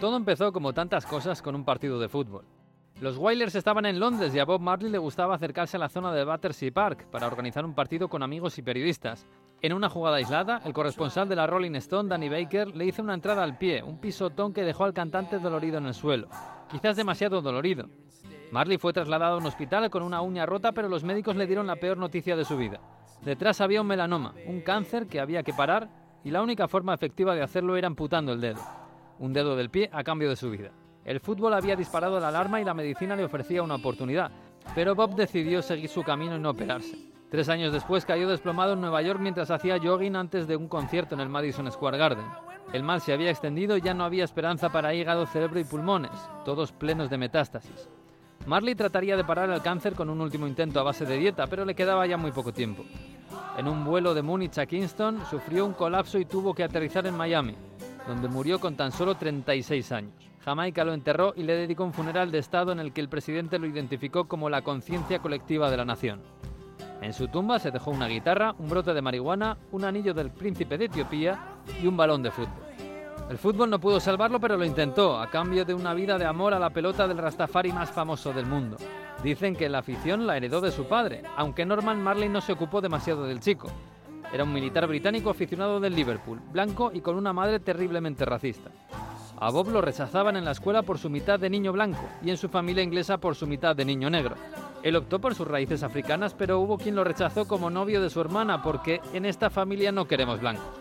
Todo empezó como tantas cosas con un partido de fútbol. Los Wailers estaban en Londres y a Bob Marley le gustaba acercarse a la zona de Battersea Park para organizar un partido con amigos y periodistas. En una jugada aislada, el corresponsal de la Rolling Stone, Danny Baker, le hizo una entrada al pie, un pisotón que dejó al cantante dolorido en el suelo, quizás demasiado dolorido. Marley fue trasladado a un hospital con una uña rota, pero los médicos le dieron la peor noticia de su vida. Detrás había un melanoma, un cáncer que había que parar, y la única forma efectiva de hacerlo era amputando el dedo. Un dedo del pie a cambio de su vida. El fútbol había disparado la alarma y la medicina le ofrecía una oportunidad, pero Bob decidió seguir su camino y no operarse. Tres años después cayó desplomado en Nueva York mientras hacía jogging antes de un concierto en el Madison Square Garden. El mal se había extendido y ya no había esperanza para hígado, cerebro y pulmones, todos plenos de metástasis. Marley trataría de parar el cáncer con un último intento a base de dieta, pero le quedaba ya muy poco tiempo. En un vuelo de Múnich a Kingston sufrió un colapso y tuvo que aterrizar en Miami, donde murió con tan solo 36 años. Jamaica lo enterró y le dedicó un funeral de Estado en el que el presidente lo identificó como la conciencia colectiva de la nación. En su tumba se dejó una guitarra, un brote de marihuana, un anillo del príncipe de Etiopía y un balón de fútbol. El fútbol no pudo salvarlo, pero lo intentó, a cambio de una vida de amor a la pelota del Rastafari más famoso del mundo. Dicen que la afición la heredó de su padre, aunque Norman Marley no se ocupó demasiado del chico. Era un militar británico aficionado del Liverpool, blanco y con una madre terriblemente racista. A Bob lo rechazaban en la escuela por su mitad de niño blanco y en su familia inglesa por su mitad de niño negro. Él optó por sus raíces africanas, pero hubo quien lo rechazó como novio de su hermana porque en esta familia no queremos blancos.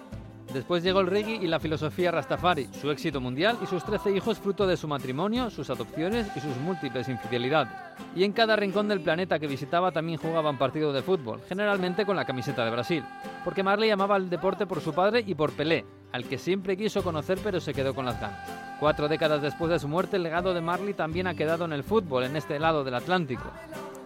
Después llegó el reggae y la filosofía Rastafari, su éxito mundial y sus 13 hijos fruto de su matrimonio, sus adopciones y sus múltiples infidelidades. Y en cada rincón del planeta que visitaba también jugaban partidos de fútbol, generalmente con la camiseta de Brasil, porque Marley amaba el deporte por su padre y por Pelé, al que siempre quiso conocer pero se quedó con las ganas. Cuatro décadas después de su muerte, el legado de Marley también ha quedado en el fútbol, en este lado del Atlántico.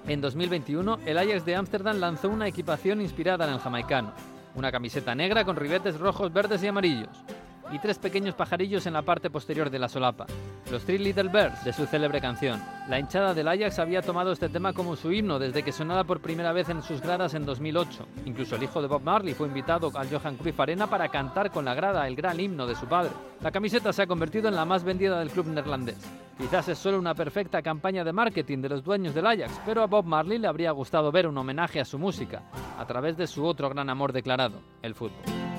En 2021, el Ajax de Ámsterdam lanzó una equipación inspirada en el jamaicano, una camiseta negra con ribetes rojos, verdes y amarillos, y tres pequeños pajarillos en la parte posterior de la solapa, los Three Little Birds de su célebre canción. La hinchada del Ajax había tomado este tema como su himno desde que sonaba por primera vez en sus gradas en 2008. Incluso el hijo de Bob Marley fue invitado al Johan Cruyff Arena para cantar con la grada el gran himno de su padre. La camiseta se ha convertido en la más vendida del club neerlandés. Quizás es solo una perfecta campaña de marketing de los dueños del Ajax, pero a Bob Marley le habría gustado ver un homenaje a su música, a través de su otro gran amor declarado, el fútbol.